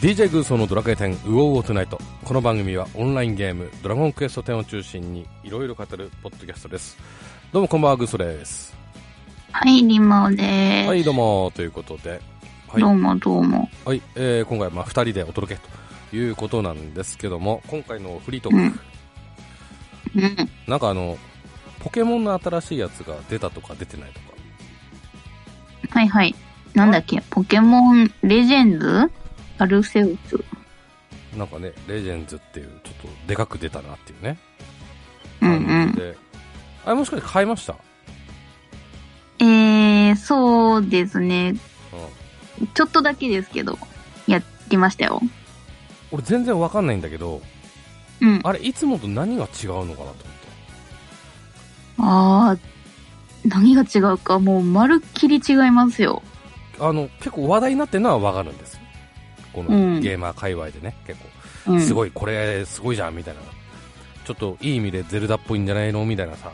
DJ グーソーのドラクエ10ウォーウォートゥナイトこの番組はオンラインゲームドラゴンクエスト10を中心にいろいろ語るポッドキャストですどうもこんばんはグーソーですはい、リモです。はいどうもということではいどうもどうも。はい、えー、今回はまあ2人でお届けということなんですけども今回のフリートーク、うん。うん。なんかあのポケモンの新しいやつが出たとか出てないとかはいはい。なんだっけ、ポケモンレジェンズ？アルセウス。なんかねレジェンズっていうちょっとでかく出たなっていうねうんうん。であれもしかして買いました？えー、そうですね。うんちょっとだけですけど、やってましたよ。俺全然わかんないんだけどうん。あれいつもと何が違うのかなと思ってあー、何が違うか、もうまるっきり違いますよ。あの結構話題になってるのはわかるんですよこのうん。ゲーマー界隈でね、結構。うん。すごいこれすごいじゃんみたいな。ちょっといい意味でゼルダっぽいんじゃないのみたいなさ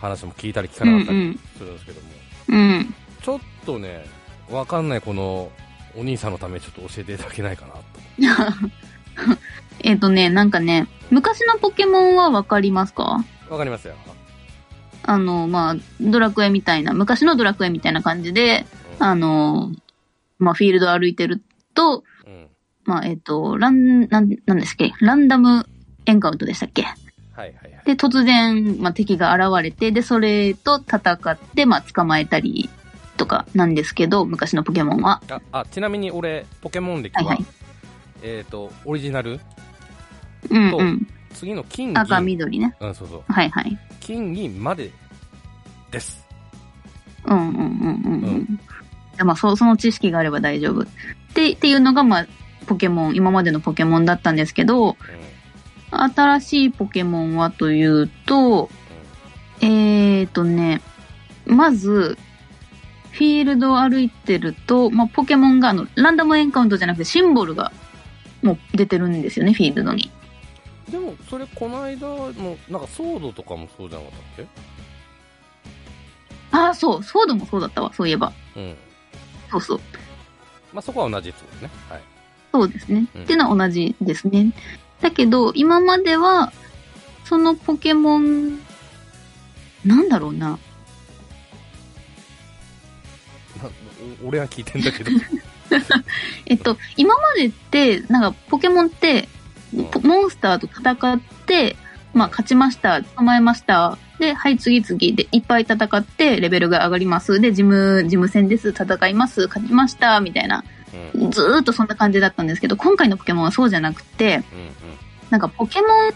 話も聞いたり聞かうんなかったりするんですけども、うん。うん。ちょっとねわかんないこのお兄さんのためにちょっと教えていただけないかなと。えっとね、なんかね、昔のポケモンはわかりますか？わかりますよ、あの、まあ、ドラクエみたいな、昔のドラクエみたいな感じで、うん。あの、まあ、フィールド歩いてると、うん、まあ、えっ、と、ラン、なん、なんですっけ、ランダムエンカウントでしたっけ？はいはいはいで、突然、まあ、敵が現れて、で、それと戦って、まあ、捕まえたりとかなんですけど、昔のポケモンは。ああちなみに俺ポケモン歴は、はいはい。えっ、とオリジナル？うんうん。次の金銀赤、緑ね。うん、そうそうはいはい。金銀までですうんうんうんうんううんまあ、そその知識があれば大丈夫。って、っていうのが、まあ、ポケモン、今までのポケモンだったんですけど、うん新しいポケモンはというと、えーとね、まず、フィールドを歩いてると、まあ、ポケモンがあの、ランダムエンカウントじゃなくてシンボルがもう出てるんですよね、フィールドに。でもそれこの間のなんかソードとかもそうじゃなかったっああ、そう、ソードもそうだったわ、そういえば。けうんそうそう。まあそこは同じってことねはいそうですね。うんっていうのは同じですね。だけど、今までは、そのポケモン、なんだろうな。なお俺は聞いてんだけど えっと、今までって、なんかポケモンって、ポモンスターと戦って、まあ勝ちました、捕まえました。で、はい、次々でいっぱい戦って、レベルが上がります。で、事務、事務戦です、戦います、勝ちました、みたいな。ずーっとそんな感じだったんですけど、今回のポケモンはそうじゃなくて、うんなんかポケモン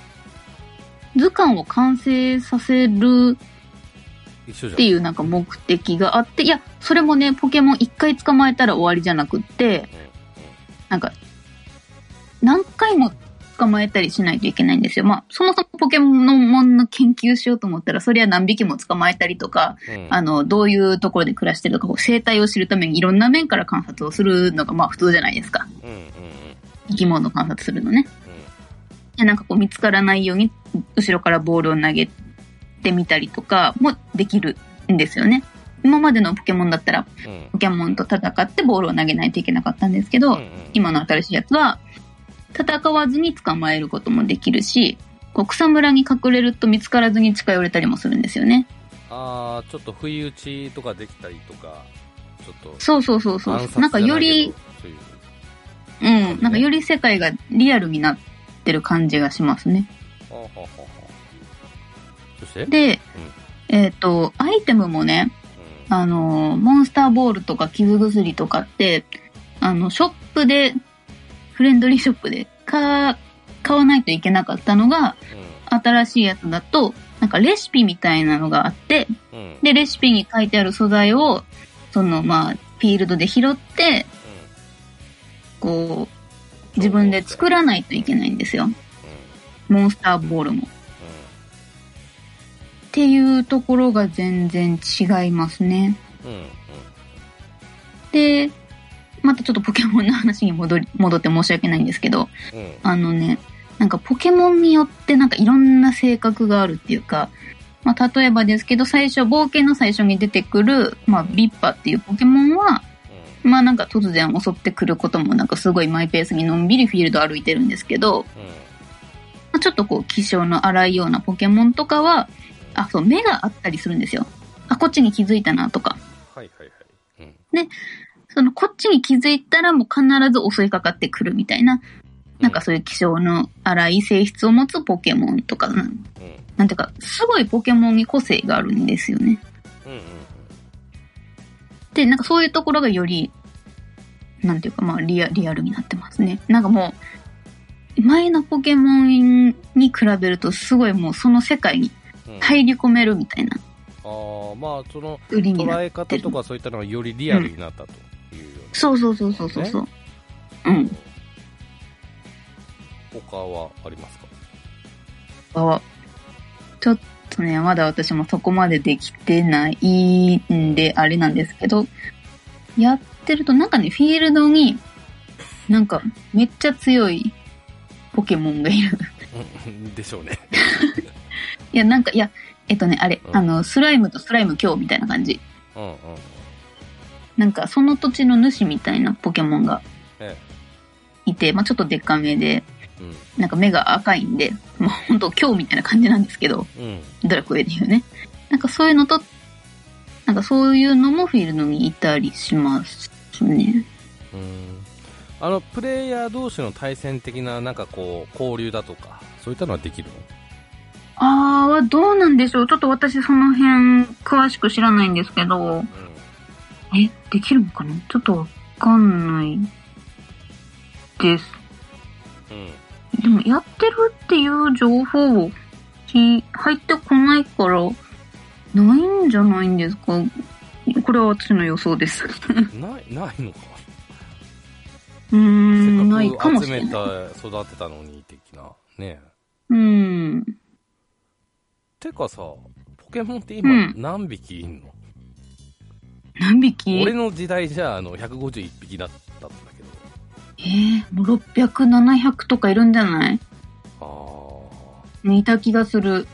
図鑑を完成させるっていうなんか目的があって、いや、それもね、ポケモン一回捕まえたら終わりじゃなくって、なんか、何回も捕まえたりしないといけないんですよ。まあ、そもそもポケモンの研究しようと思ったら、そりゃ何匹も捕まえたりとか、うんうんあの、どういうところで暮らしてるとか、生態を知るためにいろんな面から観察をするのがまあ普通じゃないですか。うんうんうん生き物を観察するのね。うんで、なんかこう見つからないように、後ろからボールを投げてみたりとかもできるんですよね。今までのポケモンだったら、うんポケモンと戦ってボールを投げないといけなかったんですけど、今の新しいやつは、戦わずに捕まえることもできるし、こう草むらに隠れると見つからずに近寄れたりもするんですよね。ああちょっと不意打ちとかできたりとかちょっとそうそうそうそう。なんかより、ういううん、なんかより世界がリアルになってる感じがしますね。そして？で、えっ、と、アイテムもね、うんあの、モンスターボールとか傷薬とかって、あの、ショップで、フレンドリーショップで買買わないといけなかったのが、新しいやつだと、なんかレシピみたいなのがあって、で、レシピに書いてある素材を、その、まあ、フィールドで拾って、こう、自分で作らないといけないんですよ。モンスターボールも。っていうところが全然違いますね。で、またちょっとポケモンの話に戻り、戻って申し訳ないんですけど、うんうんあのね、なんかポケモンによってなんかいろんな性格があるっていうか、まあ例えばですけど、最初、冒険の最初に出てくる、まあビッパっていうポケモンは、まあなんか突然襲ってくることもなくすごいマイペースにのんびりフィールド歩いてるんですけど、うん。まあちょっとこう気性の荒いようなポケモンとかは、あ、そう、目があったりするんですよ。あ、こっちに気づいたなとか。はいはいはい。うん。そのこっちに気づいたらもう必ず襲いかかってくるみたいな、なんかそういう気性の荒い性質を持つポケモンとかなん、ていうか、すごいポケモンに個性があるんですよね。で、なんかそういうところがより、なんていうか、まあリアリアルになってますね。なんかもう、前のポケモンに比べるとすごいもうその世界に。入り込めるみたいな。ああ、まあ、その、捉え方とかそういったのがよりリアルになったというような。そうそうそうそうそうそう。うん。他はありますか？あちょっとね、まだ私もそこまでできてないんで、あれなんですけど、やってるとなんかね、フィールドに、なんかめっちゃ強いポケモンがいる。うんでしょうね。いや、なんか、いや、えっとね、あれ、うんあの、スライムとスライム今日みたいな感じ。うんうん。なんか、その土地の主みたいなポケモンがえいて、まあちょっとでっかめで、え。なんか目が赤いんで、まあ本当今日みたいな感じなんですけど、うん。うん。ドラクエで言うね。なんかそういうのと、なんかそういうのもフィールドにいたりしますね。うん。あの、プレイヤー同士の対戦的な、なんかこう、交流だとか、そういったのはできるの？あーはどうなんでしょうちょっと私その辺詳しく知らないんですけど、うん。え、できるのかな？ちょっとわかんないです。うん。でもやってるっていう情報をき入ってこないから、ないんじゃないんですか？これは私の予想です。う ない、ないのか？ーん、ないかもしれない。集めた、育てたのに、的な。ねうーん。てかさ、ポケモンって今うん何匹いんの、何匹？俺の時代じゃあの151匹だったんだけど。えー、もう600、700とかいるんじゃない？あいた気がする。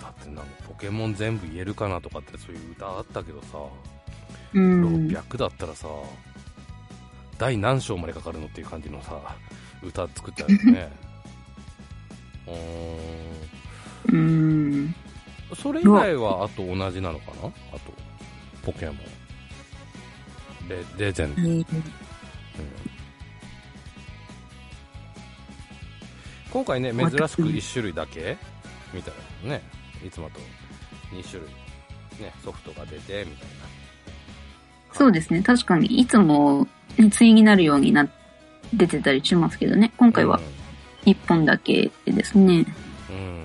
あ。だってなんかポケモン全部言えるかなとかってそういう歌あったけどさ、うん。600だったらさ、第何章までかかるのっていう感じのさ、歌作っちゃうよね。うーん。うん。それ以外はあと同じなのかな？あと、ポケモン。レレジェンド。うん今回ね、珍しく1種類だけみたいなね。いつもと2種類、ね、ソフトが出て、みたいな。そうですね。確かに、いつも、ね、対になるようにな、出てたりしますけどね。今回は1本だけですね。うん。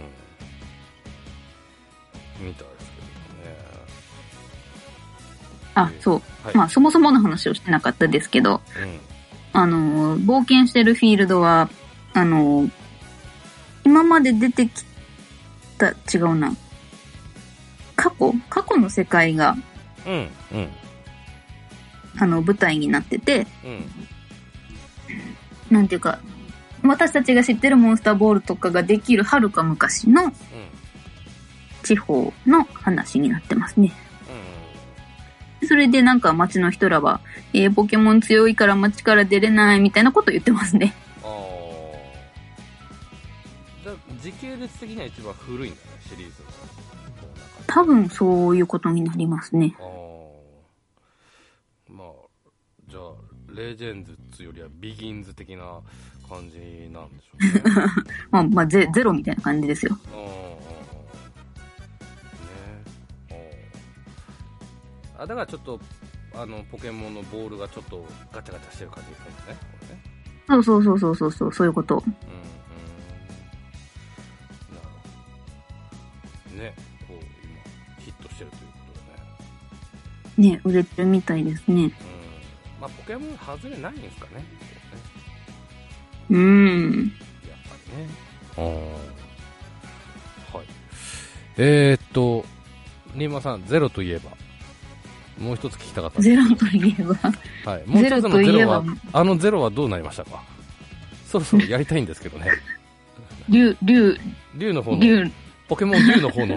あ、そう。はい。まあ、そもそもの話をしてなかったですけど、うん。あの、冒険してるフィールドは、あの、今まで出てきた、違うな。過去？過去の世界が、うん。うん。あの、舞台になってて、うん。なんていうか、私たちが知ってるモンスターボールとかができるはるか昔のうん。地方の話になってますね。うん。それでなんか街の人らは、えー、ポケモン強いから街から出れないみたいなこと言ってますね。ああ。じゃあ、時系列的には一番古いんだね、シリーズの。多分そういうことになりますね。ああ。まあ、じゃあ、レジェンズよりはビギンズ的な感じなんでしょうね。まあ、まあゼ、ゼロみたいな感じですよ。うんあだからちょっとあのポケモンのボールがちょっとガチャガチャしてる感じですねこれね。そうそうそうそうそうそう、そういうこと。うんうん。なるほど。ねこう今ヒットしてるということでね。ね、売れてるみたいですね。うん。まあポケモン外れないんですかね。うん。やっぱりね。はい。えー、っと新間さんゼロといえばもう一つ聞きたかった。ゼロといえば、はい。もう一つのゼロは、あのゼロはどうなりましたか？そろそろやりたいんですけどね。竜、竜、竜の方の、竜、ポケモン竜の方の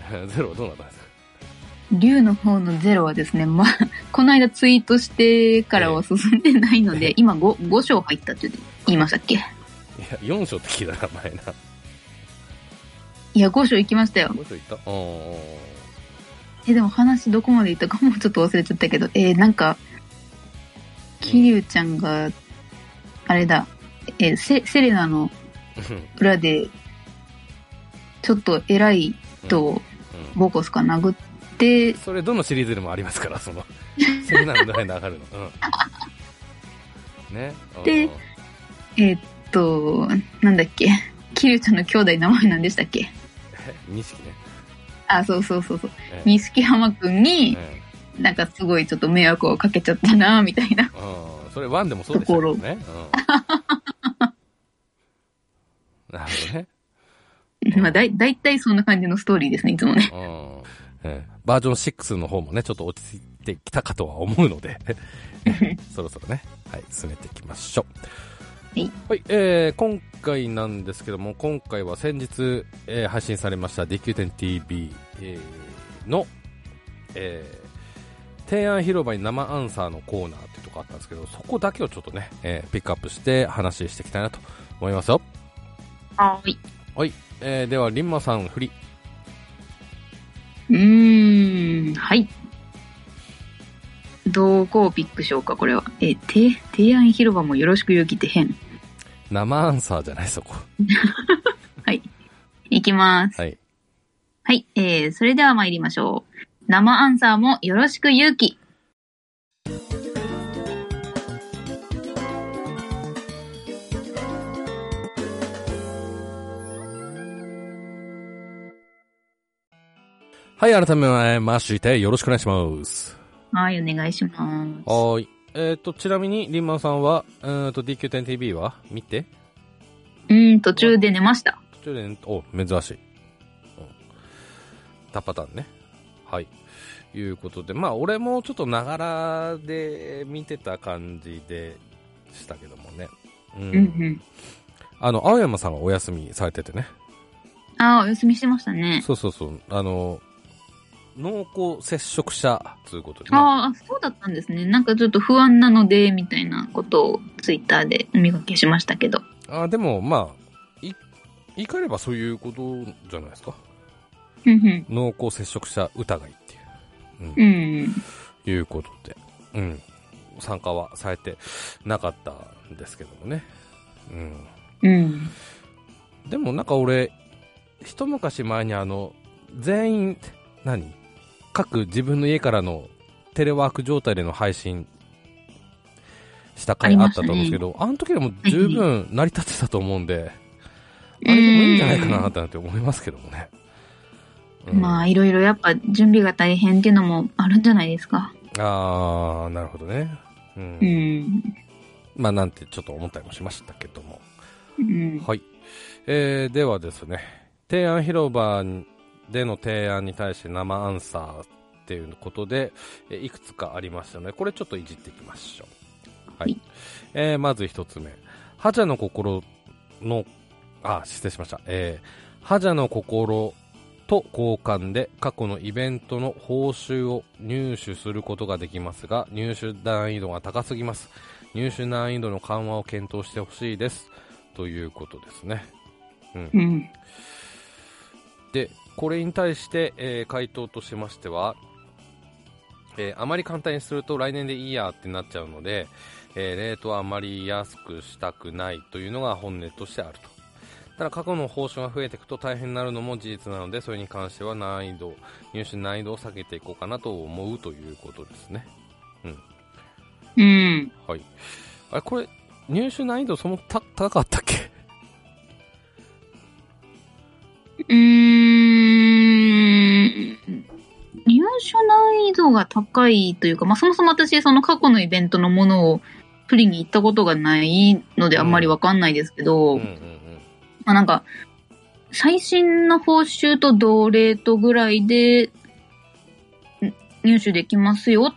ゼロはどうなったんですか？竜の方のゼロはですね、ま、この間ツイートしてからは進んでないので、今 5, 5章入ったって言いましたっけ？いや、4章って聞いたな、前な。いや、5章行きましたよ。5章いった？うん。え、でも話どこまで行ったかもちょっと忘れちゃったけど、えーなんか、桐生ちゃんが、あれだ、えーセ、セレナの裏で、ちょっと偉い人をうんボコスか殴って、それどのシリーズでもありますから、その、セレナの前で上がるの。うん。ね。うんでえーっと、なんだっけ、桐生ちゃんの兄弟名前なんでしたっけ？え錦ね。あ、そうそうそうそう。え錦浜くんに、えなんかすごいちょっと迷惑をかけちゃったな、みたいな。うん。それ1でもそうでしたけどね。うん。なるほどね。まあ、だい、だいたいそんな感じのストーリーですね、いつもね。うん。ええバージョン6の方もね、ちょっと落ち着いてきたかとは思うので、そろそろね、はい、進めていきましょう。はい。はい、えー、今回なんですけども、今回は先日、えー配信されました DQ10TV、えーの、えー、提案広場に生アンサーのコーナーっていうとこあったんですけど、そこだけをちょっとね、えーピックアップして話していきたいなと思いますよ。はい。はい、えー、では、リンマさん、振り。うーん、はい。どこをピックしようか、これは。えー、て提案広場もよろしく勇気って変。生アンサーじゃない、そこ。はい。いきます。はい。はい。えー、それでは参りましょう。生アンサーもよろしく勇気。はい、改めまして、よろしくお願いします。はい、お願いします。はーい。えっ、と、ちなみに、リンマンさんは、えっ、と、DQ10TV は？見てうーん、途中で寝ました。途中で、お、珍しい。うん。たパターンね。はい。いうことで、まあ、俺もちょっとながらで見てた感じでしたけどもね。うん。うんうん。あの、青山さんがお休みされててね。ああ、お休みしてましたね。そうそうそう。あの、濃厚接触者ということでね。ああ、そうだったんですね。なんかちょっと不安なので、みたいなことをツイッターでお見かけしましたけど。あでも、まあ、い、言い換えればそういうことじゃないですか。うんうん。濃厚接触者疑いっていう。うんうん。いうことで、うん、参加はされてなかったんですけどもね。うん。うん。でもなんか俺、一昔前にあの、全員、何？各自分の家からのテレワーク状態での配信した回あったと思うんですけど、あ,、の時でも十分成り立ってたと思うんで、あれでもいいんじゃないかなってなって思いますけどもね。うんまあ、いろいろやっぱ準備が大変っていうのもあるんじゃないですか。あー、なるほどね。うんうん。まあなんてちょっと思ったりもしましたけども。うん。はい。えー、ではですね、提案広場での提案に対して生アンサーっていうことで、えーいくつかありましたので、これちょっといじっていきましょう。はい。はいえー、まず一つ目。ハジャの心の、あ、失礼しました。えー、ハジャの心と交換で過去のイベントの報酬を入手することができますが、入手難易度が高すぎます。入手難易度の緩和を検討してほしいです。ということですね。うん。で、これに対して、えー回答としましては、えーあまり簡単にすると来年でいいやってなっちゃうので、えーレートはあまり安くしたくないというのが本音としてあると。ただ過去の報酬が増えていくと大変になるのも事実なので、それに関しては難易度、入手難易度を下げていこうかなと思うということですね。うん。はい。あれ、これ、入手難易度そのた高かったっけ？うーん。入手難易度が高いというか、まあ、そもそも私、その過去のイベントのものをプリに行ったことがないのであんまりわかんないですけど、うんうんまあなんか、最新の報酬と同レートぐらいで、ん入手できますよ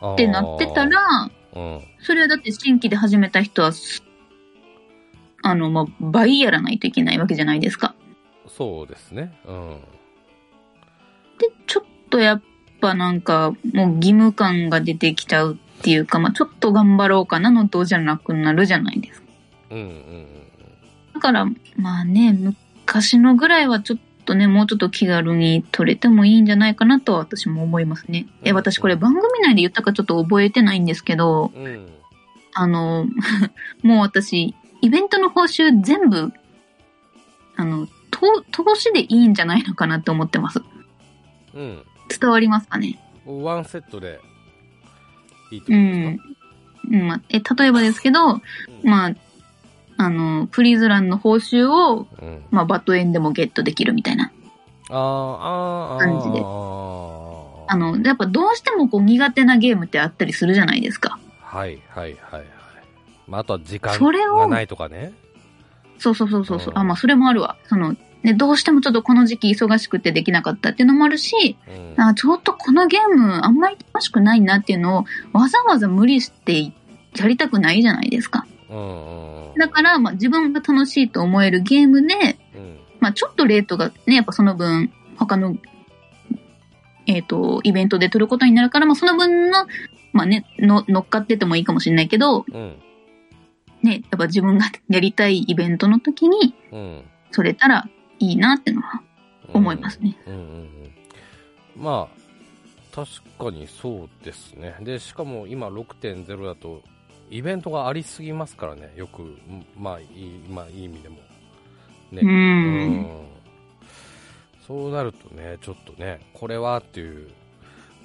うん。ってなってたら、うん。それはだって新規で始めた人はす、あの、まあ、倍やらないといけないわけじゃないですか。そうですね。うん。で、ちょっとやっぱなんか、もう義務感が出てきちゃうっていうか、まあちょっと頑張ろうかなのとじゃなくなるじゃないですか。うんうんうんだから、まあね、昔のぐらいはちょっとね、もうちょっと気軽に取れてもいいんじゃないかなとは私も思いますね。え、うん私これ番組内で言ったかちょっと覚えてないんですけど、うんうんあの、もう私、イベントの報酬全部、あの、と投資でいいんじゃないのかなって思ってます。うん伝わりますかね？ワンセットでいいってことすん。うんまあ、え、例えばですけど、か、まあ、あの、プリズランの報酬を、うんうん、まあ、バットエンでもゲットできるみたいな。感じであの、やっぱどうしてもこう苦手なゲームってあったりするじゃないですか。はいはいはいはい、まあ、あとは時間がないとかねそうそうそうそうそう。うんあ、まあ、それもあるわ。その、ね、どうしてもちょっとこの時期忙しくてできなかったっていうのもあるし、うん。あちょっとこのゲームあんまり楽しくないなっていうのをわざわざ無理してやりたくないじゃないですか。うんだから、まあ、自分が楽しいと思えるゲームで、うん。まあ、ちょっとレートがね、やっぱその分、他の、えっ、と、イベントで取ることになるから、まあ、その分の、まあね、の乗っかっててもいいかもしれないけど、うん。ね、やっぱ自分がやりたいイベントの時に、うん。それたらいいなってのは思いますね。うんうんうんまあ確かにそうですね。でしかも今6.0だとイベントがありすぎますからね。よくんまあいい,、まあ、いい意味でも。ね。う。うん。んそうなるとねちょっとねこれはっていう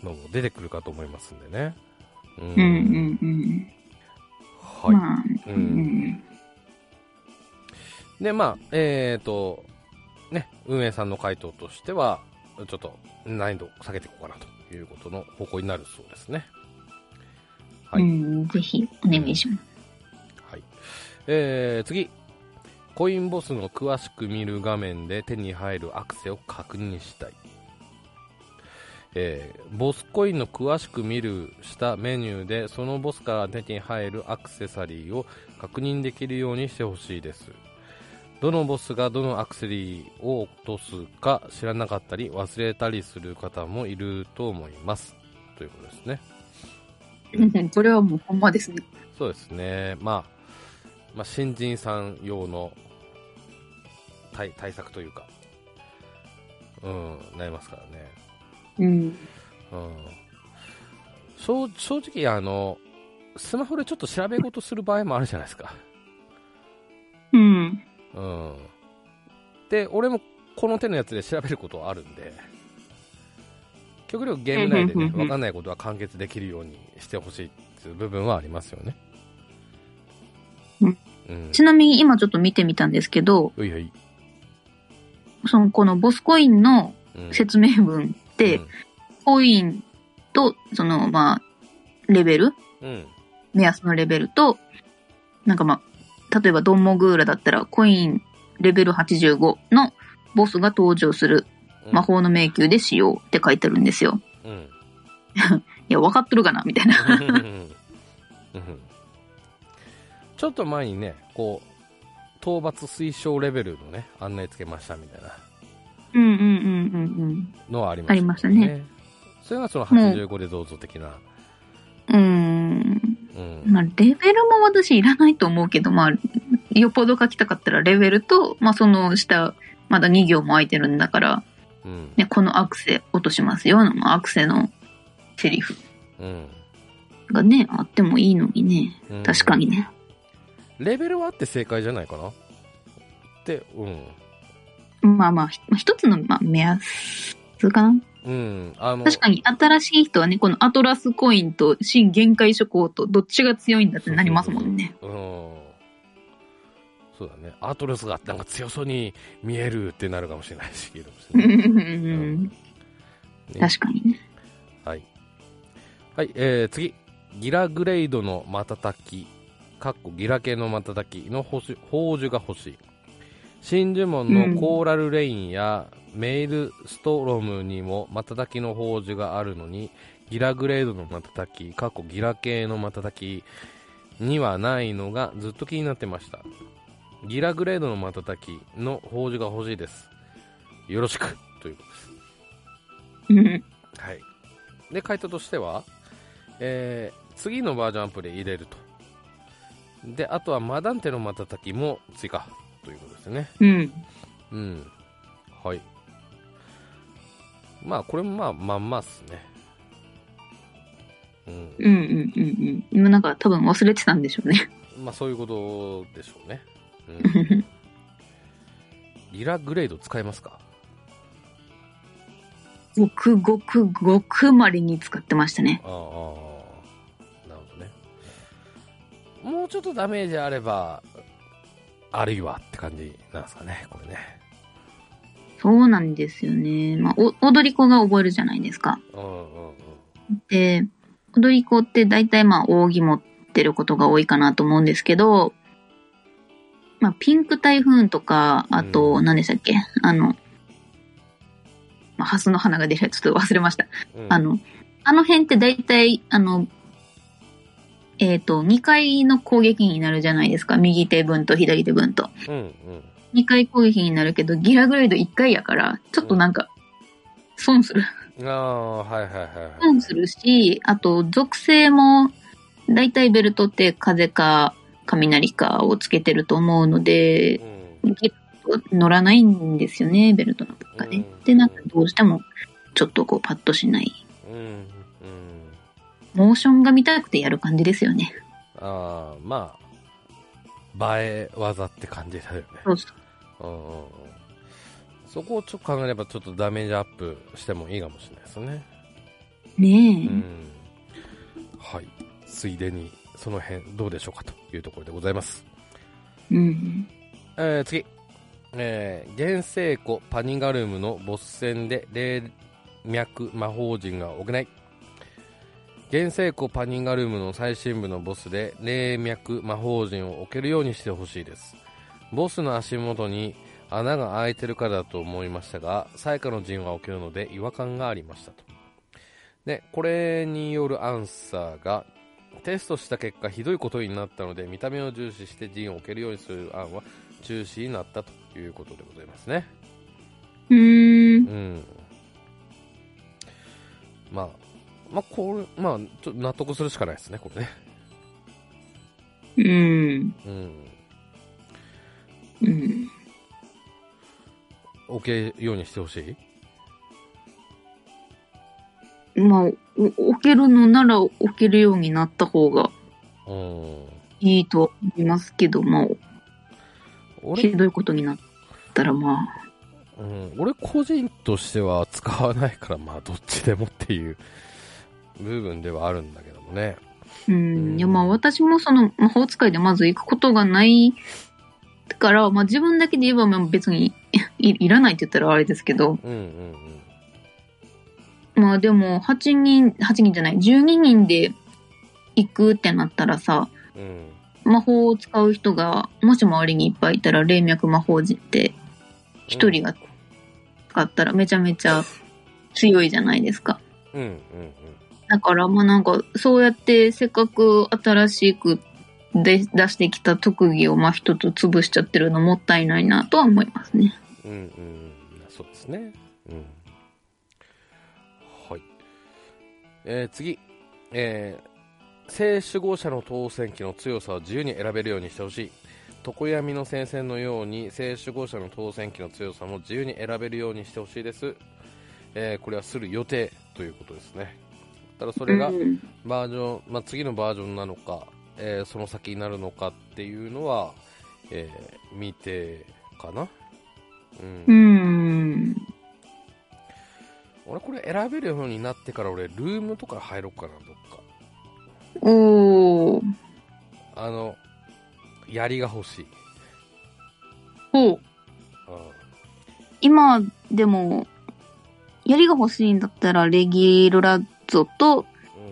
のも出てくるかと思いますんでね。うん。うんうんうん。はい、まあ、ううんん。でまあえっ、とね運営さんの回答としてはちょっと難易度を下げていこうかなということの方向になるそうですね。はい。うん、ぜひお願いします。はい。えー、次。コインボスの詳しく見る画面で手に入るアクセを確認したい、えーボスコインの詳しく見る下メニューでそのボスから手に入るアクセサリーを確認できるようにしてほしいですどのボスがどのアクセサリーを落とすか知らなかったり忘れたりする方もいると思いますということですねうんこれはもうほんまですね。そうですね、まあ、まあ、新人さん用の対対策というか、うん、なりますからね。うん。うん、正正直あの、スマホでちょっと調べ事する場合もあるじゃないですか。うん。うん。で、俺もこの手のやつで調べることはあるんで、極力ゲーム内でね、うんうんうんうんわかんないことは完結できるようにしてほしいっていう部分はありますよね。うんうん。ちなみに今ちょっと見てみたんですけど、ういはい。そのこのボスコインのうん説明文って、コインと、そのまあ、レベル？うん、うん。目安のレベルと、なんかまあ、例えばドンモグーラだったらコインレベル85のボスが登場するうん魔法の迷宮で使用って書いてあるんですよ。うん。いや、わかっとるかなみたいな。うんちょっと前にね、こう、討伐推奨レベルのね、案内つけましたみたいなうんうんうんうんうん。のはありました、ありましたね。それがその85でどうぞ的な。うーん。うん。まあ、レベルも私いらないと思うけど、まあ、よっぽど書きたかったらレベルと、まあ、その下、まだ2行も空いてるんだから、うん。ね、このアクセ落としますよの、アクセのセリフうん。がね、あってもいいのにね。うん確かにね。レベルはあって正解じゃないかな？って、うん。まあまあ、ひ一つの、まあ、目安かな。うん。あの、確かに、新しい人はね、このアトラスコインと新限界諸行とどっちが強いんだってなりますもんね。うん。そうだね。アトラスがなんか強そうに見えるってなるかもしれないし、うんうんね確かにね。はい。はい、えー、次。ギラグレイドの瞬き、かっこギラ系の瞬きの宝珠が欲しい。真珠門のコーラルレインやメイルストロムにも瞬きの宝珠があるのに、ギラグレードの瞬き、かっこギラ系の瞬きにはないのがずっと気になってました。ギラグレードの瞬きの宝珠が欲しいです。よろしくということです。うんはい。で、回答としては、えー次のバージョンアップで入れると。で、あとはマダンテの瞬きも追加ということですね。うん。うん。はい。まあ、これもまあ、まんまっすね。うん。うんうんうんうん。今なんか多分忘れてたんでしょうね。まあ、そういうことでしょうね。うん。リラグレード使えますか？ごくごくごくまれに使ってましたね。ああ、なるほどね。もうちょっとダメージあれば、あるいはって感じなんですかね、これね。そうなんですよね。まあ、お踊り子が覚えるじゃないですか。うんうんうん。で、踊り子って大体まあ、扇持ってることが多いかなと思うんですけど、まあ、ピンク台風とか、あと、うん何でしたっけ？あの、まあ、ハスの花が出るやつちょっと忘れました。うんあ、の、あの辺って大体、あの、えっ、と、2回の攻撃になるじゃないですか。右手分と左手分と。うんうん。2回攻撃になるけど、ギラグレード1回やから、ちょっとなんか、損する。ああ、はいはいはいはい。損するし、あと、属性も、大体ベルトって風か雷かをつけてると思うので、うん。乗らないんですよね、ベルトの中で。うんで、なんかどうしても、ちょっとこう、パッとしない。モーションが見たくてやる感じですよね。ああ、まあ、映え技って感じだよね。そうそう。うんうんうん。そこをちょっと考えれば、ちょっとダメージアップしてもいいかもしれないですね。ねえ。うん。はい。ついでに、その辺どうでしょうかというところでございます。うん。えー、次。えー、原生湖パニガルムのボス戦で霊脈魔法陣が行い原生湖パニガルムの最深部のボスで霊脈魔法陣を置けるようにしてほしいです。ボスの足元に穴が開いてるからだと思いましたが最下の陣は置けるので違和感がありましたと。でこれによるアンサーがテストした結果ひどいことになったので見た目を重視して陣を置けるようにする案は中止になったということでございますね。うーん。うん。まあまあこれまあちょっと納得するしかないですねこれね。うん。うん。うん。置けるようにしてほしい？まあ、お置けるのなら置けるようになった方がうん。いいとは思いますけど、まあ、俺ひどいことになったらまあ、うん、俺個人としては使わないからまあどっちでもっていう部分ではあるんだけどもね。うん。いやまあ私もその魔法使いでまず行くことがないから、まあ自分だけで言えばまあ別に いいらないって言ったらあれですけど、うんうんまあでも8人、8人じゃない、12人で行くってなったらさ、うん。うん魔法を使う人が、もし周りにいっぱいいたら、霊脈魔法陣って、一人が使ったらめちゃめちゃ強いじゃないですか。うんうんだから、まあなんか、そうやってせっかく新しくで出してきた特技をまあ一つ潰しちゃってるのもったいないなとは思いますね。うん。うん。そうですね。うん。はい。えー、次。えー、正守護者の当選機の強さを自由に選べるようにしてほしい。常闇の戦線のように正守護者の当選機の強さも自由に選べるようにしてほしいです、えーこれはする予定ということですね。ただそれがうんバージョン、まあ、次のバージョンなのか、えーその先になるのかっていうのは、えー見てかなうん、うん。俺これ選べるようになってから俺ルームとか入ろうかなどっかおー。あの槍が欲しい、ほう。う今、でも、槍が欲しいんだったら、レギルラッツォと、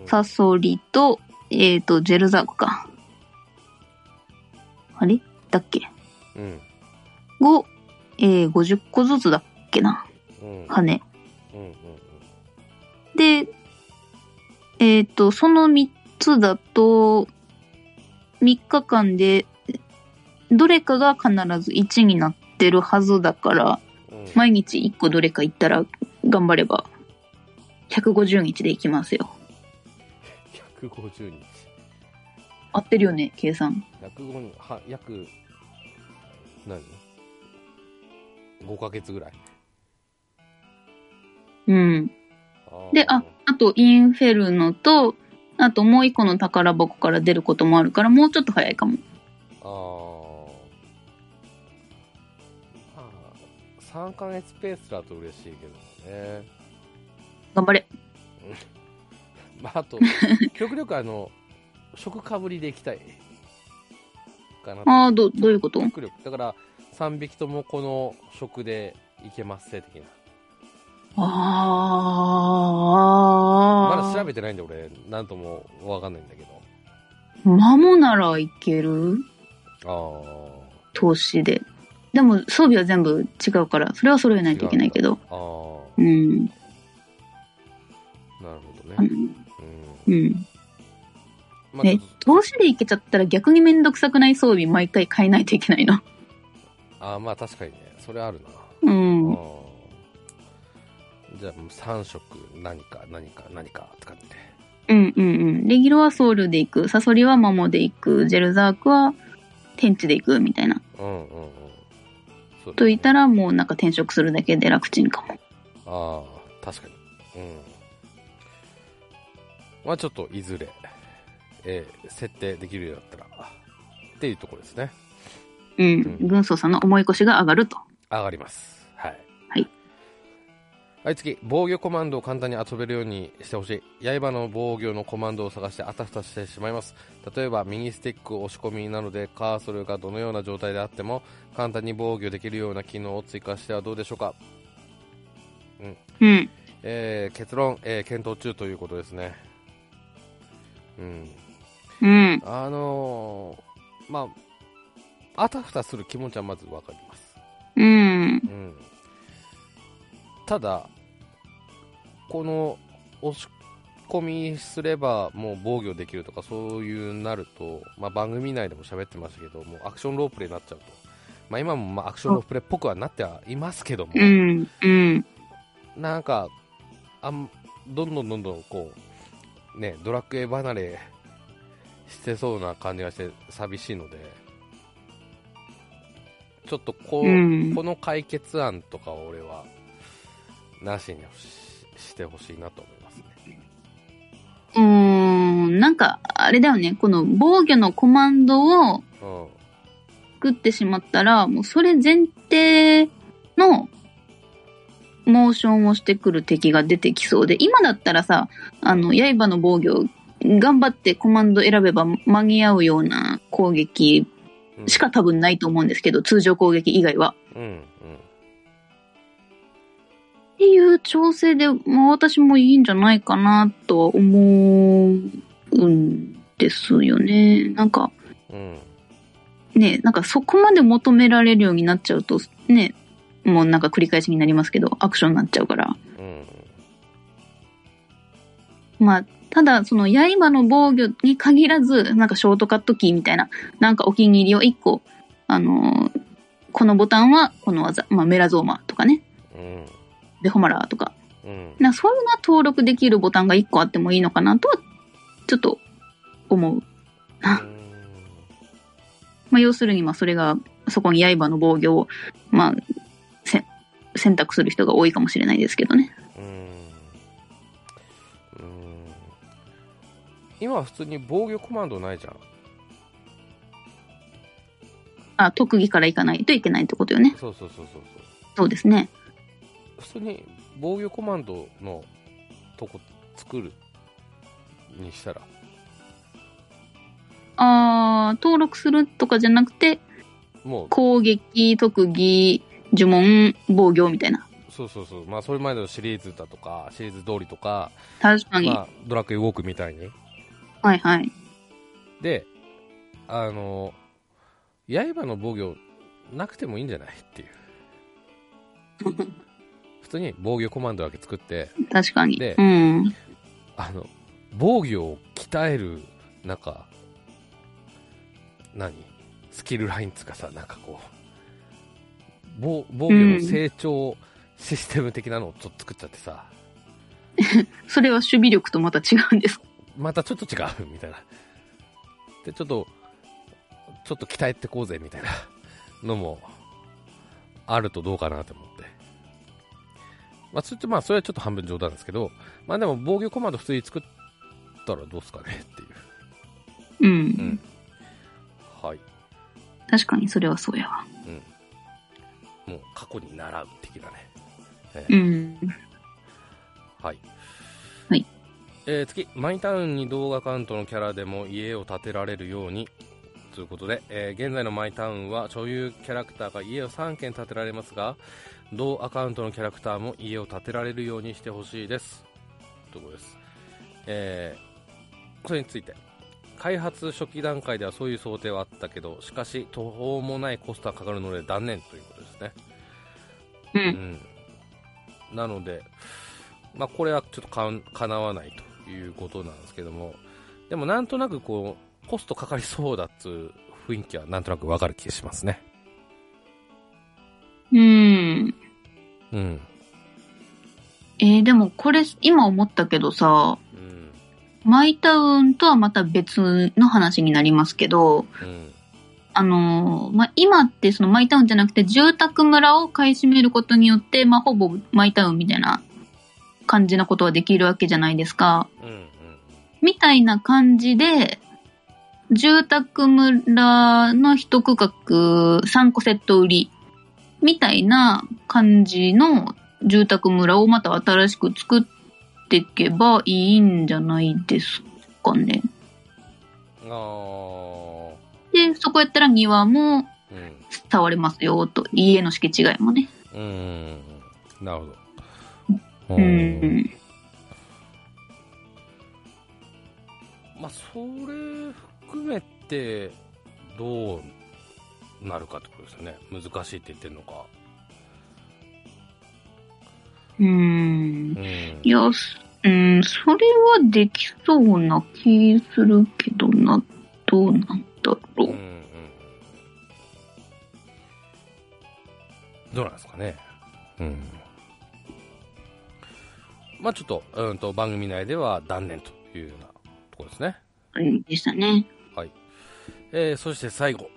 サソリと、えっ、と、ジェルザークか。あれ？だっけ？うん。を、えー、50個ずつだっけな。うん。羽。うんうんで、えっ、と、その3つだと、3日間で、どれかが必ず1になってるはずだから、うん。毎日1個どれか行ったら頑張れば150日でいきますよ。150日。合ってるよね、計算。105日、は、約、何 ?5 ヶ月ぐらい。うん。ーでああと、インフェルノと、あともう一個の宝箱から出ることもあるから、もうちょっと早いかも。あーあー。3ヶ月ペースだと嬉しいけどね。頑張れ。まあ、あと、極力あの、食かぶりでいきたい。かな。ああ、ど、どういうこと？極力。だから、3匹ともこの食でいけますせ的な。ああ。まだ調べてないんで俺、なんともわかんないんだけど。マモならいける？あ投資で。でも装備は全部違うから、それは揃えあ。ないといけないけど。あ。あうん。ね。うん。うん。うん。まあ、ね投資でいけちゃったら逆にめんどくさくない装備毎回変えないといけないの。ああ、まあ確かにね。それあるな。うん。じゃあもう3色何か何か何か使って。うんうんうん。レギュロはソウルで行く。サソリはマモで行く。ジェルザークは天地で行くみたいな。うんうんうん。そうと言ったら。らもうなんか転職するだけで楽ちんかも。ああ、確かに。うん。まあちょっといずれ、えー設定できるようになったら、っていうところですね。うん。うん軍曹さんの思い越しが上がると。上がります。はい。はい。はい、次。防御コマンドを簡単に遊べるようにしてほしい。刃の防御のコマンドを探してあたふたしてしまいます。例えば、右スティック押し込みなので、カーソルがどのような状態であっても、簡単に防御できるような機能を追加してはどうでしょうか。うん。えー結論、えー検討中ということですね。うん。うん。あのーまあ、あたふたする気持ちはまずわかります。うん。うん、ただ、この押し込みすればもう防御できるとかそういうなると、まあ、番組内でも喋ってましたけどもうアクションロープレイになっちゃうと、まあ、今もまあアクションロープレイっぽくはなってはいますけども、うん。うん。なんかあんどんどんどんどんこう、ね、ドラクエ離れしてそうな感じがして寂しいのでちょっとこう、うんこの解決案とかを俺はなしにししてほしいなと思いますね。うーん。なんか、あれだよね。この防御のコマンドをうん作ってしまったら、もうそれ前提のモーションをしてくる敵が出てきそうで、今だったらさ、あの、刃の防御、頑張ってコマンド選べば間に合うような攻撃うんしか多分ないと思うんですけど、通常攻撃以外は。うんうんっていう調整で、まあ私もいいんじゃないかなとは思うんですよね。なんか、うんね、なんかそこまで求められるようになっちゃうと、ね、もうなんか繰り返しになりますけど、アクションになっちゃうから。うん。まあ、ただ、その刃の防御に限らず、なんかショートカットキーみたいな、なんかお気に入りを一個、あのーこのボタンはこの技、まあメラゾーマとかね、うん。ベホマラーとか、うん。なそういうのは登録できるボタンが一個あってもいいのかなとは、ちょっと思う。まあ要するに、まあそれが、そこに刃の防御を、まあ、せ選択する人が多いかもしれないですけどね。うんうん今は普通に防御コマンドないじゃん。あ、特技からいかないといけないってことよね。そうそうそうそうそう。そうですね。普通に防御コマンドのとこ作るにしたら。あー登録するとかじゃなくて、もう、攻撃、特技、呪文、防御みたいな。そうそうそう。まあ、それまでのシリーズだとか、シリーズ通りとか、確かに。まあ、ドラクエウォークみたいに。はいはい。で、あの、刃の防御なくてもいいんじゃないっていう。普通に防御コマンドだけ作って、確かに。でうん。あの、防御を鍛える、なんか、何？スキルラインつうかさ、なんかこう、防防御の成長システム的なのをちょっと作っちゃってさ、それは守備力とまた違うんですか？またちょっと違う、みたいな。で、ちょっと、ちょっと鍛えてこうぜ、みたいなのも、あるとどうかなと思って。まあ、それってまあ、それはちょっと半分冗談ですけど、まあでも防御コマンド普通に作ったらどうすかねっていう。うん。うん。はい。確かにそれはそうやわ。もう過去に習う的なね。えうーん。はい。はい。えー次、マイタウンに動画アカウントのキャラでも家を建てられるように、ということで、えー現在のマイタウンは所有キャラクターが家を3軒建てられますが、同アカウントのキャラクターも家を建てられるようにしてほしいです。ということです。えーそれについて、開発初期段階ではそういう想定はあったけど、しかし途方もないコストがかかるので断念ということですね。う。うんん、なので、まあ、これはちょっとかん叶わないということなんですけども、でもなんとなくこう、コストかかりそうだっつう雰囲気はなんとなくわかる気がしますね。うん。うん。えー、でもこれ、今思ったけどさ、うん。マイタウンとはまた別の話になりますけど、うん。あのまあ、今ってそのマイタウンじゃなくて住宅村を買い占めることによって、まあ、ほぼマイタウンみたいな感じなことはできるわけじゃないですか。うん。うん。みたいな感じで、住宅村の一区画3個セット売りみたいな感じの住宅村をまた新しく作ってていけばいいんじゃないですかね。あー。で、そこやったら庭もうん。触れますよと、家の敷地外もね。うん。なるほど。う。ん。まあ、それ含めて、どうなるかってことですよね。難しいって言ってるのか。うん。うん。いや、すうん、それはできそうな気するけどな、どうなんだろう。うんうんうんどうなんですかね。うん。まあちょっと、うんと、番組内では断念というようなところですね。うんでしたね。えーそして最後。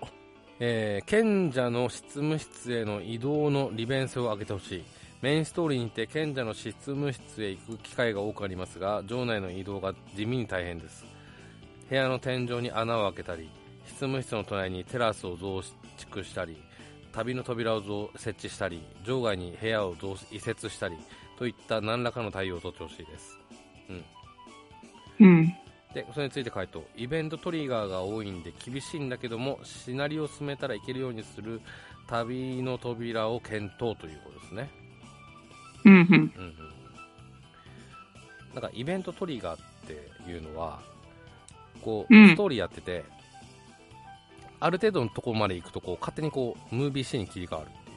えー賢者の執務室への移動の利便性を上げてほしい。メインストーリーにて賢者の執務室へ行く機会が多くありますが、場内の移動が地味に大変です。部屋の天井に穴を開けたり、執務室の隣にテラスを増築したり、旅の扉を増設置したり、場外に部屋を増移設したり、といった何らかの対応を取ってほしいです。うん。で、それについて回答。イベントトリガーが多いんで厳しいんだけども、シナリオを進めたらいけるようにする旅の扉を検討ということですね。うん、うん。うんうん。なんかイベントトリガーっていうのは、こう、うんストーリーやってて、ある程度のところまで行くと、こう、勝手にこう、ムービーシーンに切り替わるっていう。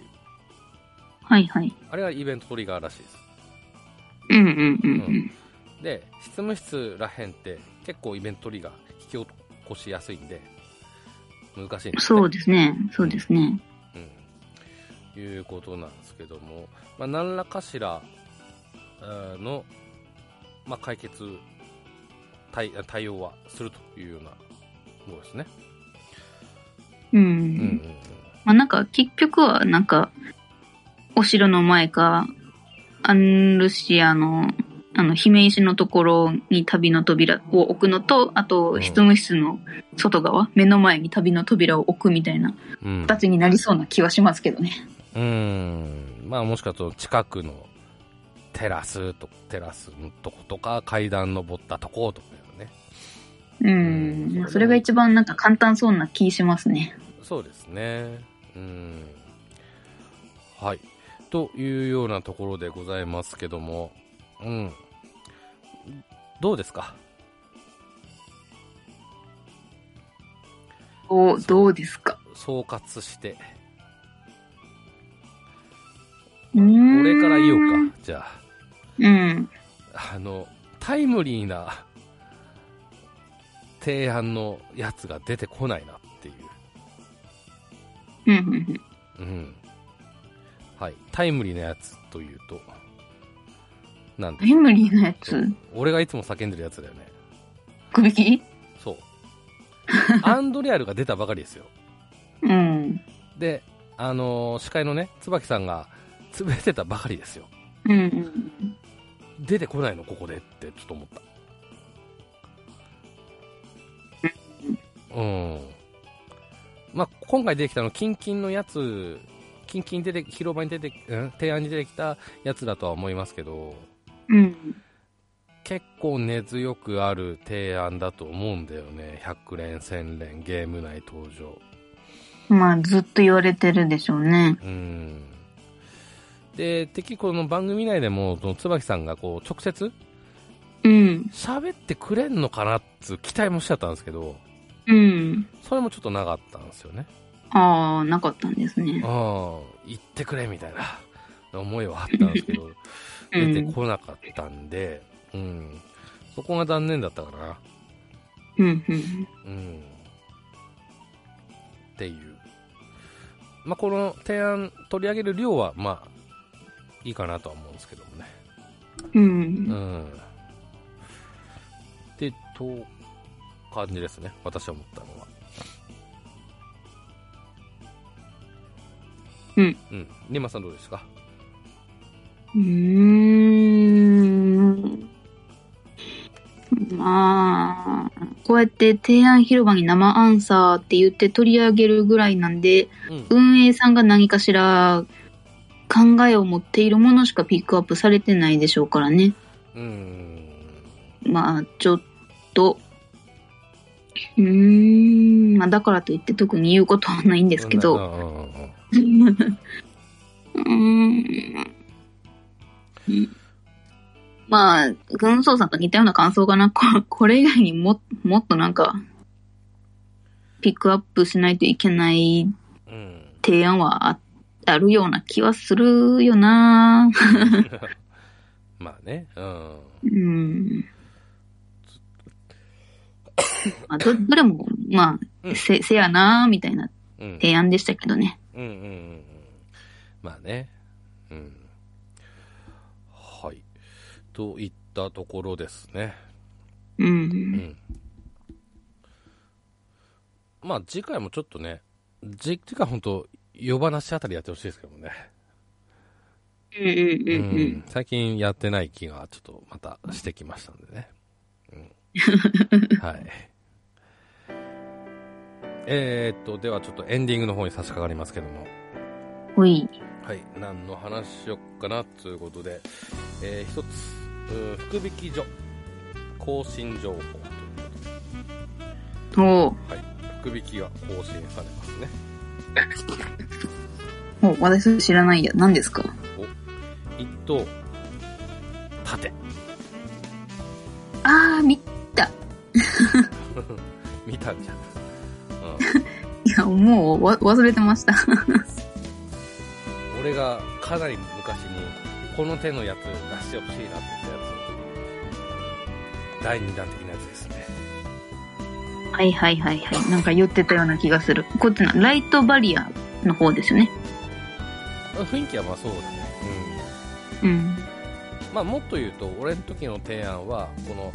はいはい。あれがイベントトリガーらしいです。うん、うん、うん、うん。で、執務室らへんって結構イベントトリガー引き起こしやすいんで、難しいんですね。そうですね。そうですね。うん、いうことなんですけども、まあ、何らかしらの、まあ、解決対対応はするというようなものですね。うん。うんうんうんまあなんか結局はなんか、お城の前か、アンルシアの、あの、姫石のところに旅の扉を置くのと、あうと、ん執務室の外側、目の前に旅の扉を置くみたいなうん形になりそうな気はしますけどね。うんまあもしかすると近くのテラスとテラスのとことか階段登ったとことかねうん。うんまあそれが一番なんか簡単そうな気しますね。そうですね。うん。はい。というようなところでございますけども、うん。どうですか？おどうですか？総括して。うん俺から言おうか。じゃうん。あ。あの、タイムリーな提案のやつが出てこないなっていう。うん、うん、うん。はい。タイムリーなやつというと、なんでタイムリーなやつ？俺がいつも叫んでるやつだよね。くびきそう。アンドレアルが出たばかりですよ。うん。で、あのー司会のね、椿さんが潰れてたばかりですよ。うんうん。出てこないの、ここでってちょっと思った。うん。まあ、今回出てきたの、キンキンのやつ、キンキン出て、広場に出て、うん提案に出てきたやつだとは思いますけど、うん。結構根強くある提案だと思うんだよね。100連、1000連、ゲーム内登場。まあ、ずっと言われてるでしょうね。うん。で、敵この番組内でも、その椿さんがこう、直接うん。喋ってくれんのかなっつう期待もしちゃったんですけど、うん。それもちょっとなかったんですよね。ああ、なかったんですねうん。。言ってくれみたいな思いはあったんですけど、う出てん。こなかったんで、うん。そこが残念だったかな。うん。うん。うん。っていう。まあ、この提案取り上げる量は、まあ、いいかなとは思うんですけどもね。う。うんん。って、と、感じですね。私は思ったのは。うん。うん。リマさんどうですか？うーん。まあ、こうやって提案広場に生アンサーって言って取り上げるぐらいなんで、うん。運営さんが何かしら考えを持っているものしかピックアップされてないでしょうからね。うん。まあ、ちょっと、うーん、まあ、だからといって特に言うことはないんですけど、うん。まあ、軍曹さんと似たような感想かな。ここれ以外にも、もっとなんか、ピックアップしないといけないうん。提案はああるような気はするよな まあね。うん。うん。まあ、ど、どれも、まうんあ、せ、せやなみたいなうん。提案でしたけどね。うんうんうんうん。まあね。うん。はい。といったところですね。う。うんん。まあ次回もちょっとね、次回本当夜話あたりやってほしいですけどもね。うんうんうんうん。最近やってない気がちょっとまたしてきましたんでね。うん。はい。えー、っと、ではちょっとエンディングの方に差し掛かりますけども。ほい。はい、何の話しよっかなということで、えー一つ、福引所更新情報ということで、おうはい、福引きが更新されますね。お私それ知らないや。何ですか？一等、盾。あー、見た。見たんじゃん。いや、もうわ忘れてました。うん、俺がかなり昔に、この手のやつ出してほしいなって言ったやつ。第2弾的な。はいはいはいはい。なんか言ってたような気がする。こっちの、ライトバリアの方ですよね。雰囲気はまあそうだね。うん。うん。まあ、もっと言うと、俺の時の提案は、この、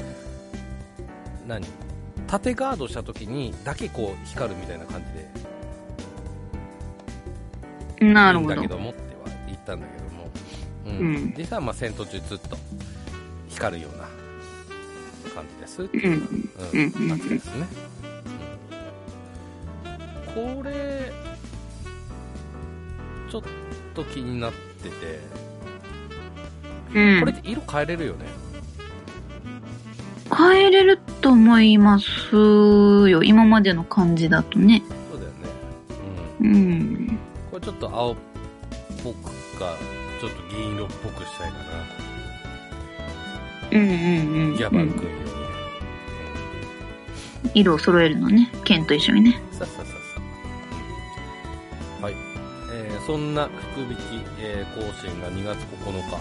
何？縦ガードした時にだけこう光るみたいな感じで、ないるほどだけ。どもっては言ったんだけども、うんうん実はまあ戦闘中ずっと光るような感じですってう。いうんうんうんやつですね。うんこれ、ちょっと気になってて、うん。これって色変えれるよね。変えれると思いますよ。今までの感じだとね。そうだよね。うん。うん。これちょっと青っぽくか、ちょっと銀色っぽくしたいかうんうんうん。な。ギャバンうん君よりね。色を揃えるのね。剣と一緒にね。さっさそんな福引き、えー、更新が2月9日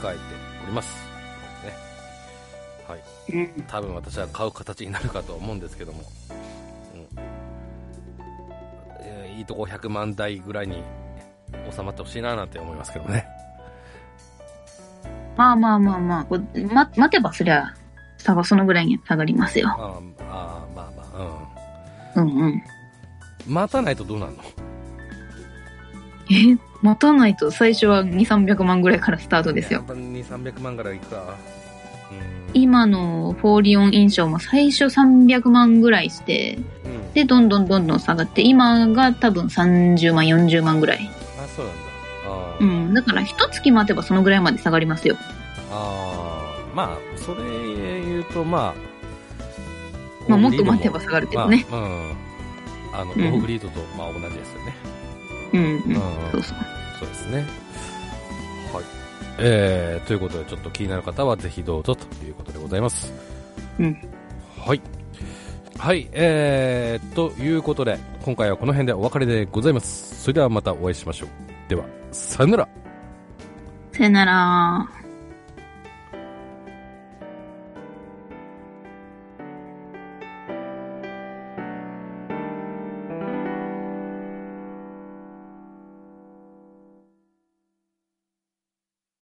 控えております。ね。はい。うん。多分私は買う形になるかと思うんですけども。うん。えーいいとこ100万台ぐらいに収まってほしいななんて思いますけどね。まあまあまあまあ、ま、待てばそりゃ、差がそのぐらいに下がりますよ。あーあー、まあまあ、うん。うんうん。待たないとどうなるの？え、待たないと最初は2、300万ぐらいからスタートですよ。やっぱ2、300万からいくか。うん。今のフォーリオン印象も最初300万ぐらいして、うん。で、どんどんどんどん下がって、今が多分30万、40万ぐらい。あ、そうなんだ。あーうん。だから一月待てばそのぐらいまで下がりますよ。あーまあ、それ言うと、まあ、まあもっと待てば下がるけどね。まあうん。あの、オうんフグリードと、まあ同じですよね。うんうん。うんそうそう。そうですね。はい。えー、ということで、ちょっと気になる方はぜひどうぞということでございます。うん。はい。はい、えー、ということで、今回はこの辺でお別れでございます。それではまたお会いしましょう。では、さよなら。さよなら。